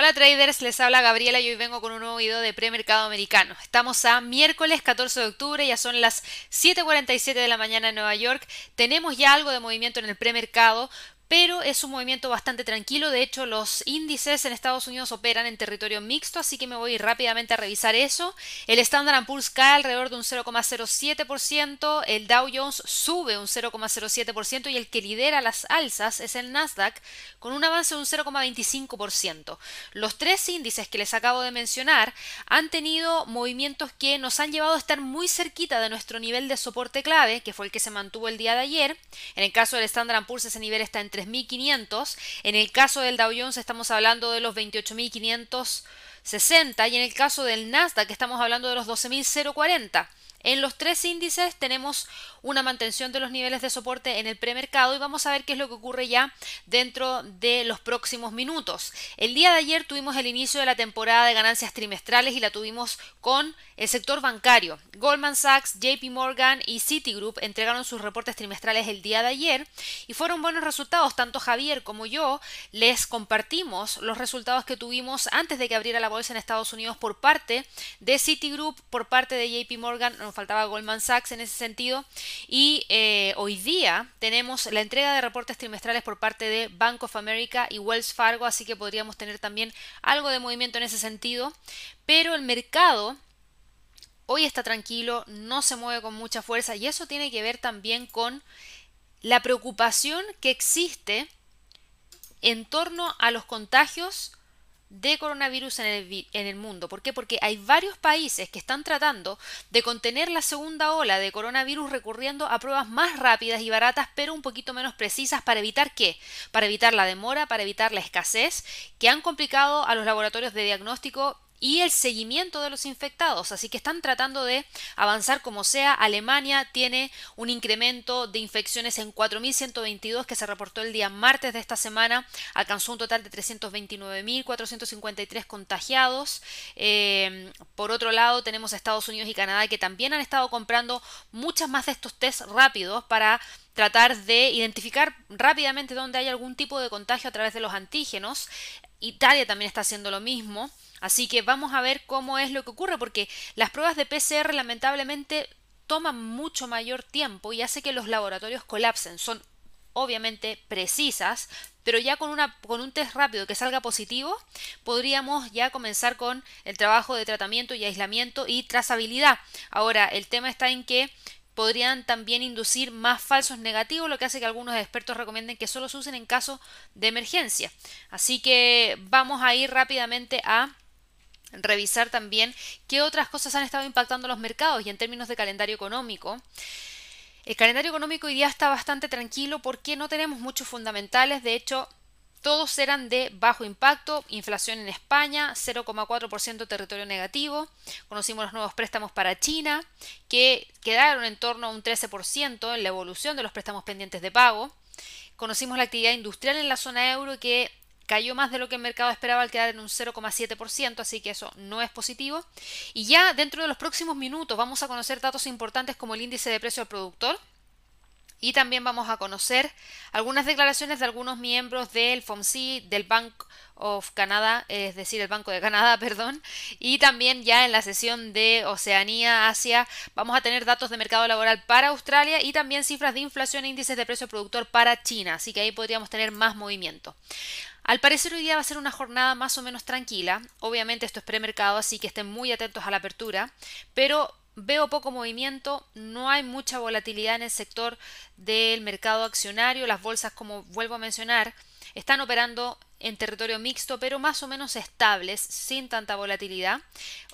Hola traders, les habla Gabriela y hoy vengo con un nuevo video de premercado americano. Estamos a miércoles 14 de octubre, ya son las 7.47 de la mañana en Nueva York. Tenemos ya algo de movimiento en el premercado, pero es un movimiento bastante tranquilo. De hecho, los índices en Estados Unidos operan en territorio mixto, así que me voy rápidamente a revisar eso. El Standard Poor's cae alrededor de un 0,07%, el Dow Jones sube un 0,07% y el que lidera las alzas es el Nasdaq con un avance de un 0,25%. Los tres índices que les acabo de mencionar han tenido movimientos que nos han llevado a estar muy cerquita de nuestro nivel de soporte clave, que fue el que se mantuvo el día de ayer. En el caso del Standard Poor's ese nivel está entre 3.500. En el caso del Dow Jones estamos hablando de los 28.560 y en el caso del Nasdaq estamos hablando de los 12.040. En los tres índices tenemos una mantención de los niveles de soporte en el premercado y vamos a ver qué es lo que ocurre ya dentro de los próximos minutos. El día de ayer tuvimos el inicio de la temporada de ganancias trimestrales y la tuvimos con el sector bancario. Goldman Sachs, JP Morgan y Citigroup entregaron sus reportes trimestrales el día de ayer y fueron buenos resultados. Tanto Javier como yo les compartimos los resultados que tuvimos antes de que abriera la bolsa en Estados Unidos por parte de Citigroup, por parte de JP Morgan, faltaba Goldman Sachs en ese sentido y eh, hoy día tenemos la entrega de reportes trimestrales por parte de Bank of America y Wells Fargo, así que podríamos tener también algo de movimiento en ese sentido. Pero el mercado hoy está tranquilo, no se mueve con mucha fuerza y eso tiene que ver también con la preocupación que existe en torno a los contagios de coronavirus en el, en el, mundo. ¿Por qué? Porque hay varios países que están tratando de contener la segunda ola de coronavirus recurriendo a pruebas más rápidas y baratas, pero un poquito menos precisas para evitar qué? Para evitar la demora, para evitar la escasez, que han complicado a los laboratorios de diagnóstico y el seguimiento de los infectados. Así que están tratando de avanzar como sea. Alemania tiene un incremento de infecciones en 4.122 que se reportó el día martes de esta semana. Alcanzó un total de 329.453 contagiados. Eh, por otro lado, tenemos a Estados Unidos y Canadá que también han estado comprando muchas más de estos test rápidos para tratar de identificar rápidamente dónde hay algún tipo de contagio a través de los antígenos. Italia también está haciendo lo mismo. Así que vamos a ver cómo es lo que ocurre, porque las pruebas de PCR lamentablemente toman mucho mayor tiempo y hace que los laboratorios colapsen. Son obviamente precisas, pero ya con, una, con un test rápido que salga positivo, podríamos ya comenzar con el trabajo de tratamiento y aislamiento y trazabilidad. Ahora, el tema está en que podrían también inducir más falsos negativos, lo que hace que algunos expertos recomienden que solo se usen en caso de emergencia. Así que vamos a ir rápidamente a revisar también qué otras cosas han estado impactando los mercados y en términos de calendario económico. El calendario económico hoy día está bastante tranquilo porque no tenemos muchos fundamentales, de hecho todos eran de bajo impacto, inflación en España, 0,4% territorio negativo. Conocimos los nuevos préstamos para China, que quedaron en torno a un 13% en la evolución de los préstamos pendientes de pago. Conocimos la actividad industrial en la zona euro que cayó más de lo que el mercado esperaba al quedar en un 0,7%, así que eso no es positivo. Y ya dentro de los próximos minutos vamos a conocer datos importantes como el índice de precio al productor, y también vamos a conocer algunas declaraciones de algunos miembros del FOMC, del Bank of Canada, es decir, el Banco de Canadá, perdón, y también ya en la sesión de Oceanía, Asia, vamos a tener datos de mercado laboral para Australia y también cifras de inflación e índices de precio productor para China, así que ahí podríamos tener más movimiento. Al parecer hoy día va a ser una jornada más o menos tranquila, obviamente esto es premercado, así que estén muy atentos a la apertura, pero Veo poco movimiento, no hay mucha volatilidad en el sector del mercado accionario, las bolsas, como vuelvo a mencionar, están operando en territorio mixto, pero más o menos estables, sin tanta volatilidad.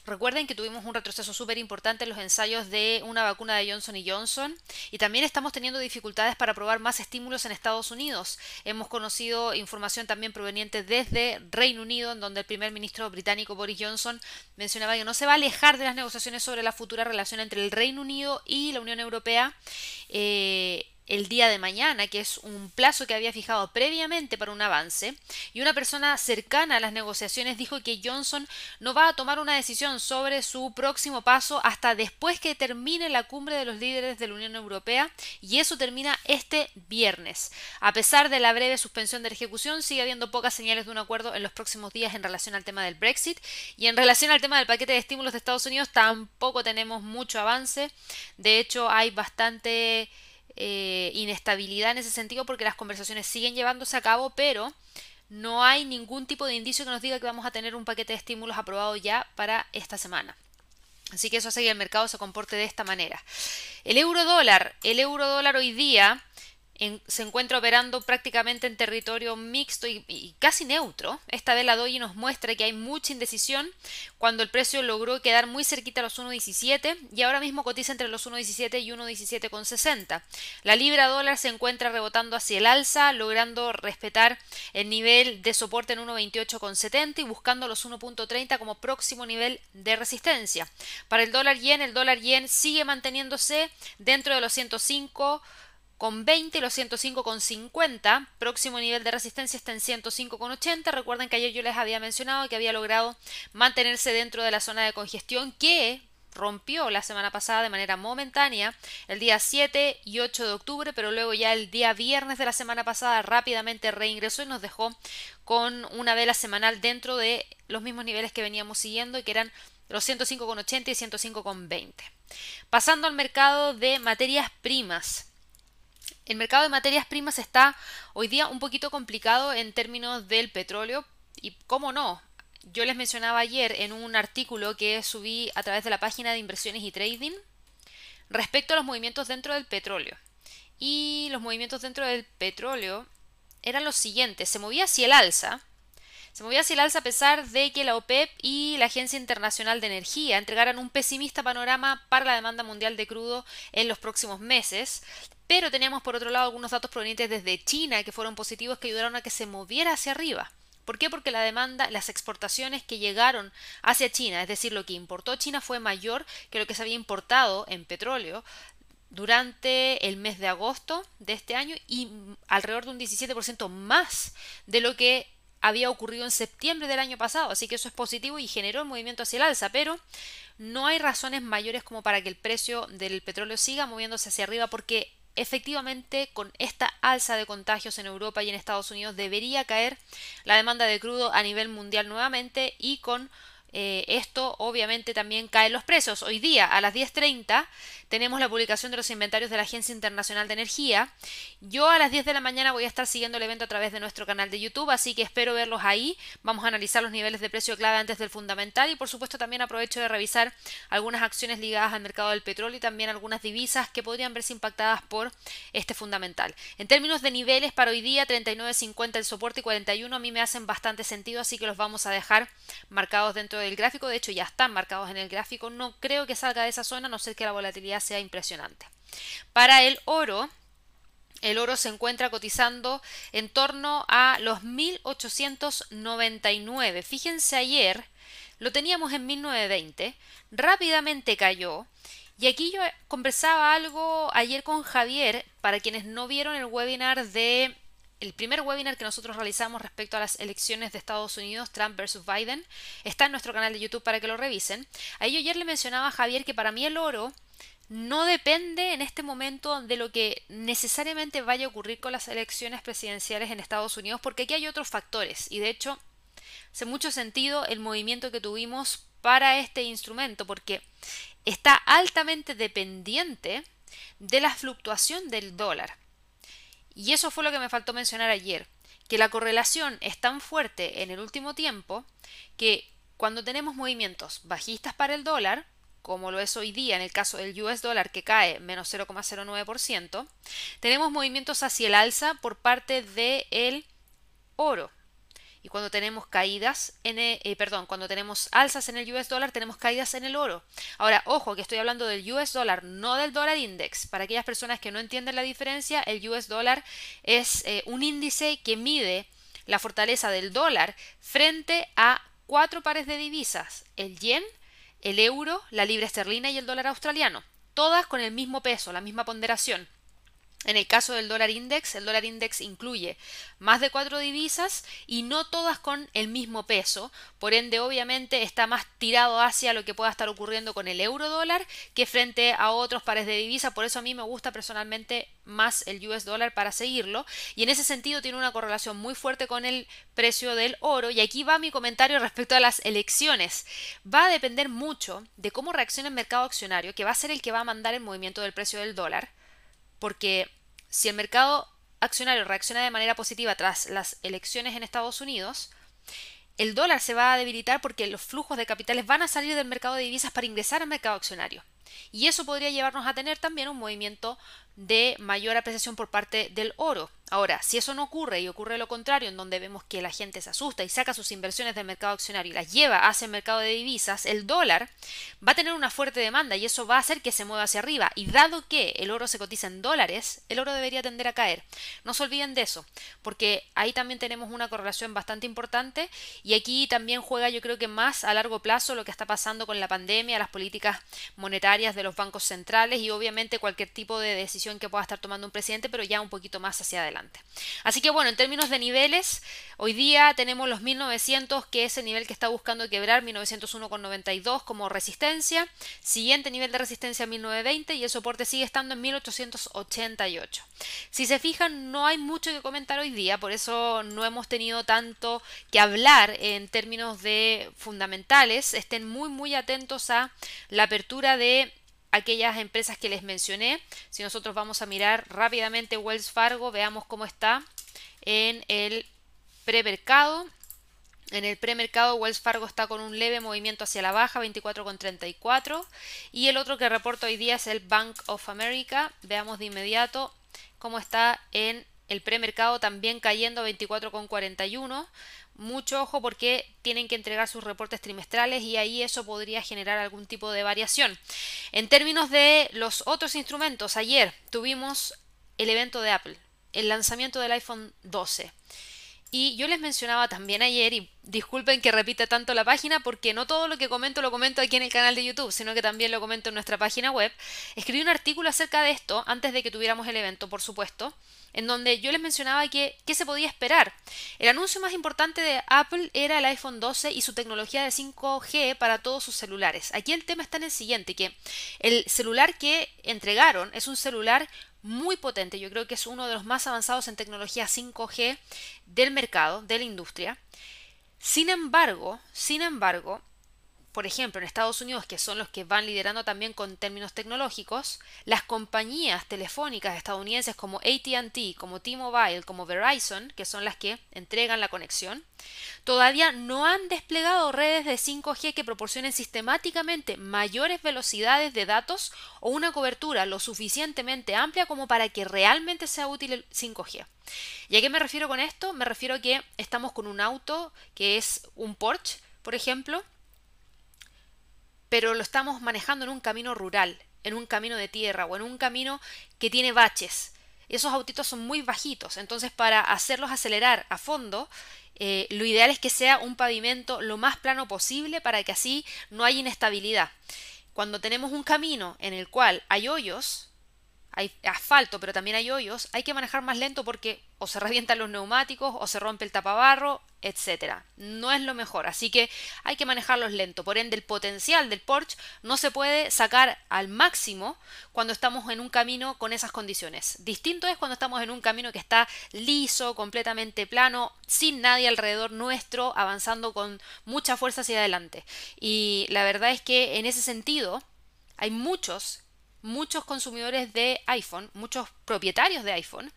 Recuerden que tuvimos un retroceso súper importante en los ensayos de una vacuna de Johnson Johnson y también estamos teniendo dificultades para probar más estímulos en Estados Unidos. Hemos conocido información también proveniente desde Reino Unido, en donde el primer ministro británico Boris Johnson mencionaba que no se va a alejar de las negociaciones sobre la futura relación entre el Reino Unido y la Unión Europea. Eh, el día de mañana, que es un plazo que había fijado previamente para un avance, y una persona cercana a las negociaciones dijo que Johnson no va a tomar una decisión sobre su próximo paso hasta después que termine la cumbre de los líderes de la Unión Europea, y eso termina este viernes. A pesar de la breve suspensión de ejecución, sigue habiendo pocas señales de un acuerdo en los próximos días en relación al tema del Brexit, y en relación al tema del paquete de estímulos de Estados Unidos tampoco tenemos mucho avance. De hecho, hay bastante eh, inestabilidad en ese sentido porque las conversaciones siguen llevándose a cabo, pero no hay ningún tipo de indicio que nos diga que vamos a tener un paquete de estímulos aprobado ya para esta semana. Así que eso hace que el mercado se comporte de esta manera. El euro dólar, el euro dólar hoy día se encuentra operando prácticamente en territorio mixto y, casi neutro. Esta vez la nos muestra que hay mucha indecisión cuando el precio logró quedar muy cerquita a los 1.17 y ahora mismo cotiza entre los 1.17 y 1.17,60. La libra dólar se encuentra rebotando hacia el alza, logrando respetar el nivel de soporte en 1.28,70 y buscando los 1.30 como próximo nivel de resistencia. Para el dólar yen, el dólar yen sigue manteniéndose dentro de los 105 con 20 y los 105 con 50. Próximo nivel de resistencia está en 105 con 80. Recuerden que ayer yo les había mencionado que había logrado mantenerse dentro de la zona de congestión que rompió la semana pasada de manera momentánea el día 7 y 8 de octubre, pero luego ya el día viernes de la semana pasada rápidamente reingresó y nos dejó con una vela semanal dentro de los mismos niveles que veníamos siguiendo y que eran los 105,80 y 105,20. Pasando al mercado de materias primas. El mercado de materias primas está hoy día un poquito complicado en términos del petróleo y cómo no. Yo les mencionaba ayer en un artículo que subí a través de la página de inversiones y trading respecto a los movimientos dentro del petróleo. Y los movimientos dentro del petróleo eran los siguientes. Se movía hacia el alza, se movía hacia el alza a pesar de que la OPEP y la Agencia Internacional de Energía entregaran un pesimista panorama para la demanda mundial de crudo en los próximos meses. Pero teníamos por otro lado algunos datos provenientes desde China que fueron positivos que ayudaron a que se moviera hacia arriba. ¿Por qué? Porque la demanda, las exportaciones que llegaron hacia China, es decir, lo que importó China fue mayor que lo que se había importado en petróleo durante el mes de agosto de este año y alrededor de un 17% más de lo que había ocurrido en septiembre del año pasado, así que eso es positivo y generó un movimiento hacia el alza, pero no hay razones mayores como para que el precio del petróleo siga moviéndose hacia arriba porque efectivamente con esta alza de contagios en Europa y en Estados Unidos debería caer la demanda de crudo a nivel mundial nuevamente y con eh, esto obviamente también caen los precios. Hoy día a las 10.30 tenemos la publicación de los inventarios de la Agencia Internacional de Energía. Yo a las 10 de la mañana voy a estar siguiendo el evento a través de nuestro canal de YouTube, así que espero verlos ahí. Vamos a analizar los niveles de precio clave antes del fundamental y por supuesto también aprovecho de revisar algunas acciones ligadas al mercado del petróleo y también algunas divisas que podrían verse impactadas por este fundamental. En términos de niveles para hoy día 39.50 el soporte y 41 a mí me hacen bastante sentido, así que los vamos a dejar marcados dentro del gráfico. De hecho ya están marcados en el gráfico. No creo que salga de esa zona, a no ser que la volatilidad sea impresionante. Para el oro, el oro se encuentra cotizando en torno a los 1899. Fíjense ayer, lo teníamos en 1920, rápidamente cayó. Y aquí yo conversaba algo ayer con Javier, para quienes no vieron el webinar de el primer webinar que nosotros realizamos respecto a las elecciones de Estados Unidos, Trump versus Biden, está en nuestro canal de YouTube para que lo revisen. Ahí yo ayer le mencionaba a Javier que para mí el oro no depende en este momento de lo que necesariamente vaya a ocurrir con las elecciones presidenciales en Estados Unidos, porque aquí hay otros factores y de hecho hace mucho sentido el movimiento que tuvimos para este instrumento, porque está altamente dependiente de la fluctuación del dólar. Y eso fue lo que me faltó mencionar ayer, que la correlación es tan fuerte en el último tiempo que cuando tenemos movimientos bajistas para el dólar, como lo es hoy día en el caso del US dólar que cae menos 0,09%, tenemos movimientos hacia el alza por parte del oro. Y cuando tenemos caídas en el, eh, perdón, cuando tenemos alzas en el US dólar, tenemos caídas en el oro. Ahora, ojo, que estoy hablando del US dólar, no del dólar index. Para aquellas personas que no entienden la diferencia, el US dólar es eh, un índice que mide la fortaleza del dólar frente a cuatro pares de divisas, el yen, el euro, la libra esterlina y el dólar australiano, todas con el mismo peso, la misma ponderación. En el caso del dólar index, el dólar index incluye más de cuatro divisas y no todas con el mismo peso. Por ende, obviamente está más tirado hacia lo que pueda estar ocurriendo con el euro dólar que frente a otros pares de divisa. Por eso a mí me gusta personalmente más el US dólar para seguirlo. Y en ese sentido tiene una correlación muy fuerte con el precio del oro. Y aquí va mi comentario respecto a las elecciones. Va a depender mucho de cómo reacciona el mercado accionario, que va a ser el que va a mandar el movimiento del precio del dólar porque si el mercado accionario reacciona de manera positiva tras las elecciones en Estados Unidos, el dólar se va a debilitar porque los flujos de capitales van a salir del mercado de divisas para ingresar al mercado accionario. Y eso podría llevarnos a tener también un movimiento de mayor apreciación por parte del oro. Ahora, si eso no ocurre y ocurre lo contrario, en donde vemos que la gente se asusta y saca sus inversiones del mercado accionario y las lleva hacia el mercado de divisas, el dólar va a tener una fuerte demanda y eso va a hacer que se mueva hacia arriba. Y dado que el oro se cotiza en dólares, el oro debería tender a caer. No se olviden de eso, porque ahí también tenemos una correlación bastante importante y aquí también juega yo creo que más a largo plazo lo que está pasando con la pandemia, las políticas monetarias de los bancos centrales y obviamente cualquier tipo de decisión que pueda estar tomando un presidente, pero ya un poquito más hacia adelante. Así que bueno, en términos de niveles, hoy día tenemos los 1900, que es el nivel que está buscando quebrar, 1901,92 como resistencia. Siguiente nivel de resistencia 1920 y el soporte sigue estando en 1888. Si se fijan, no hay mucho que comentar hoy día, por eso no hemos tenido tanto que hablar en términos de fundamentales. Estén muy muy atentos a la apertura de aquellas empresas que les mencioné. Si nosotros vamos a mirar rápidamente Wells Fargo, veamos cómo está en el premercado. En el premercado Wells Fargo está con un leve movimiento hacia la baja, 24,34. Y el otro que reporta hoy día es el Bank of America. Veamos de inmediato cómo está en el premercado también cayendo 24,41 mucho ojo porque tienen que entregar sus reportes trimestrales y ahí eso podría generar algún tipo de variación. En términos de los otros instrumentos, ayer tuvimos el evento de Apple, el lanzamiento del iPhone 12. Y yo les mencionaba también ayer, y disculpen que repita tanto la página, porque no todo lo que comento lo comento aquí en el canal de YouTube, sino que también lo comento en nuestra página web. Escribí un artículo acerca de esto antes de que tuviéramos el evento, por supuesto, en donde yo les mencionaba que qué se podía esperar. El anuncio más importante de Apple era el iPhone 12 y su tecnología de 5G para todos sus celulares. Aquí el tema está en el siguiente, que el celular que entregaron es un celular muy potente, yo creo que es uno de los más avanzados en tecnología 5G del mercado, de la industria. Sin embargo, sin embargo, por ejemplo, en Estados Unidos, que son los que van liderando también con términos tecnológicos, las compañías telefónicas estadounidenses como ATT, como T-Mobile, como Verizon, que son las que entregan la conexión, todavía no han desplegado redes de 5G que proporcionen sistemáticamente mayores velocidades de datos o una cobertura lo suficientemente amplia como para que realmente sea útil el 5G. ¿Y a qué me refiero con esto? Me refiero a que estamos con un auto que es un Porsche, por ejemplo, pero lo estamos manejando en un camino rural, en un camino de tierra o en un camino que tiene baches. Esos autitos son muy bajitos, entonces para hacerlos acelerar a fondo, eh, lo ideal es que sea un pavimento lo más plano posible para que así no haya inestabilidad. Cuando tenemos un camino en el cual hay hoyos, hay asfalto, pero también hay hoyos, hay que manejar más lento porque o se revientan los neumáticos o se rompe el tapabarro, etcétera. No es lo mejor, así que hay que manejarlos lento. Por ende, el potencial del Porsche no se puede sacar al máximo cuando estamos en un camino con esas condiciones. Distinto es cuando estamos en un camino que está liso, completamente plano, sin nadie alrededor nuestro, avanzando con mucha fuerza hacia adelante. Y la verdad es que en ese sentido hay muchos muchos consumidores de iPhone, muchos propietarios de iPhone,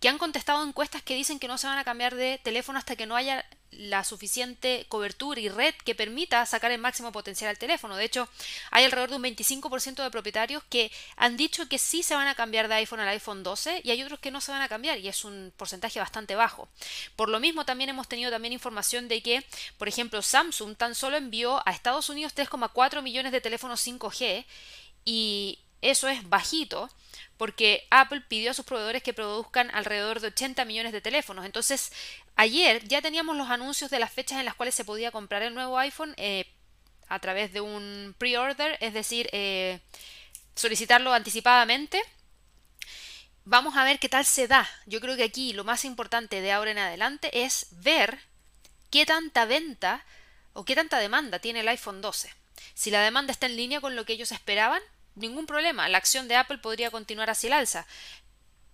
que han contestado encuestas que dicen que no se van a cambiar de teléfono hasta que no haya la suficiente cobertura y red que permita sacar el máximo potencial al teléfono. De hecho, hay alrededor de un 25% de propietarios que han dicho que sí se van a cambiar de iPhone al iPhone 12 y hay otros que no se van a cambiar y es un porcentaje bastante bajo. Por lo mismo, también hemos tenido también información de que, por ejemplo, Samsung tan solo envió a Estados Unidos 3,4 millones de teléfonos 5G y eso es bajito porque Apple pidió a sus proveedores que produzcan alrededor de 80 millones de teléfonos. Entonces, ayer ya teníamos los anuncios de las fechas en las cuales se podía comprar el nuevo iPhone eh, a través de un pre-order, es decir, eh, solicitarlo anticipadamente vamos a ver qué tal se da. Yo creo que aquí lo más importante de ahora en adelante es ver qué tanta venta o qué tanta demanda tiene el iPhone 12. Si la demanda está en línea con lo que ellos esperaban, ningún problema, la acción de Apple podría continuar hacia el alza.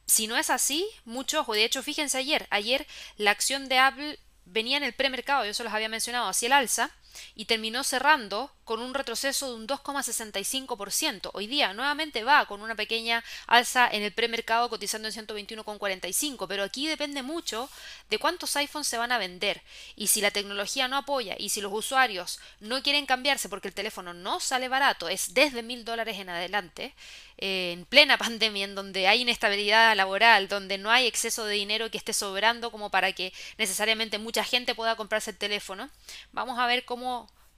Si no es así, mucho ojo. De hecho, fíjense ayer, ayer la acción de Apple venía en el premercado, yo se los había mencionado, hacia el alza y terminó cerrando con un retroceso de un 2,65%. Hoy día nuevamente va con una pequeña alza en el premercado cotizando en 121,45, pero aquí depende mucho de cuántos iPhones se van a vender y si la tecnología no apoya y si los usuarios no quieren cambiarse porque el teléfono no sale barato, es desde mil dólares en adelante, eh, en plena pandemia, en donde hay inestabilidad laboral, donde no hay exceso de dinero que esté sobrando como para que necesariamente mucha gente pueda comprarse el teléfono, vamos a ver cómo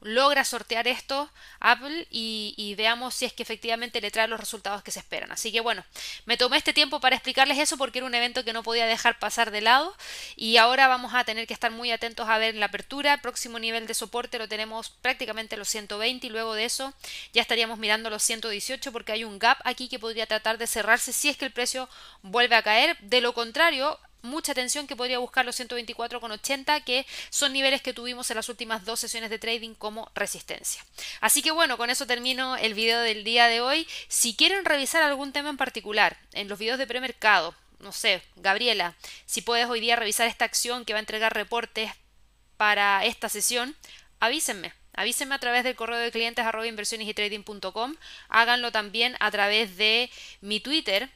logra sortear esto Apple y, veamos si es que efectivamente le trae los resultados que se esperan. Así que bueno, me tomé este tiempo para explicarles eso porque era un evento que no podía dejar pasar de lado y ahora vamos a tener que estar muy atentos a ver la apertura. El próximo nivel de soporte lo tenemos prácticamente los 120 y luego de eso ya estaríamos mirando los 118 porque hay un gap aquí que podría tratar de cerrarse si es que el precio vuelve a caer. De lo contrario, mucha atención que podría buscar los 124,80 que son niveles que tuvimos en las últimas dos sesiones de trading como resistencia. Así que bueno, con eso termino el video del día de hoy. Si quieren revisar algún tema en particular en los videos de premercado, no sé, Gabriela, si puedes hoy día revisar esta acción que va a entregar reportes para esta sesión, avísenme. Avísenme a través del correo de clientes arroba inversiones y trading.com. Háganlo también a través de mi Twitter,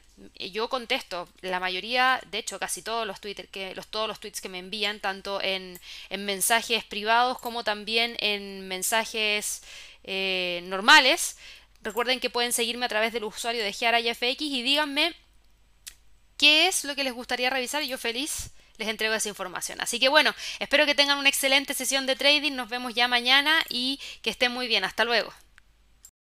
yo contesto la mayoría, de hecho casi todos los, Twitter todos los tweets que me envían, tanto en, mensajes privados como también en mensajes eh, normales. Recuerden que pueden seguirme a través del usuario de GRIFX y díganme qué es lo que les gustaría revisar y yo feliz les entrego esa información. Así que bueno, espero que tengan una excelente sesión de trading, nos vemos ya mañana y que estén muy bien. Hasta luego.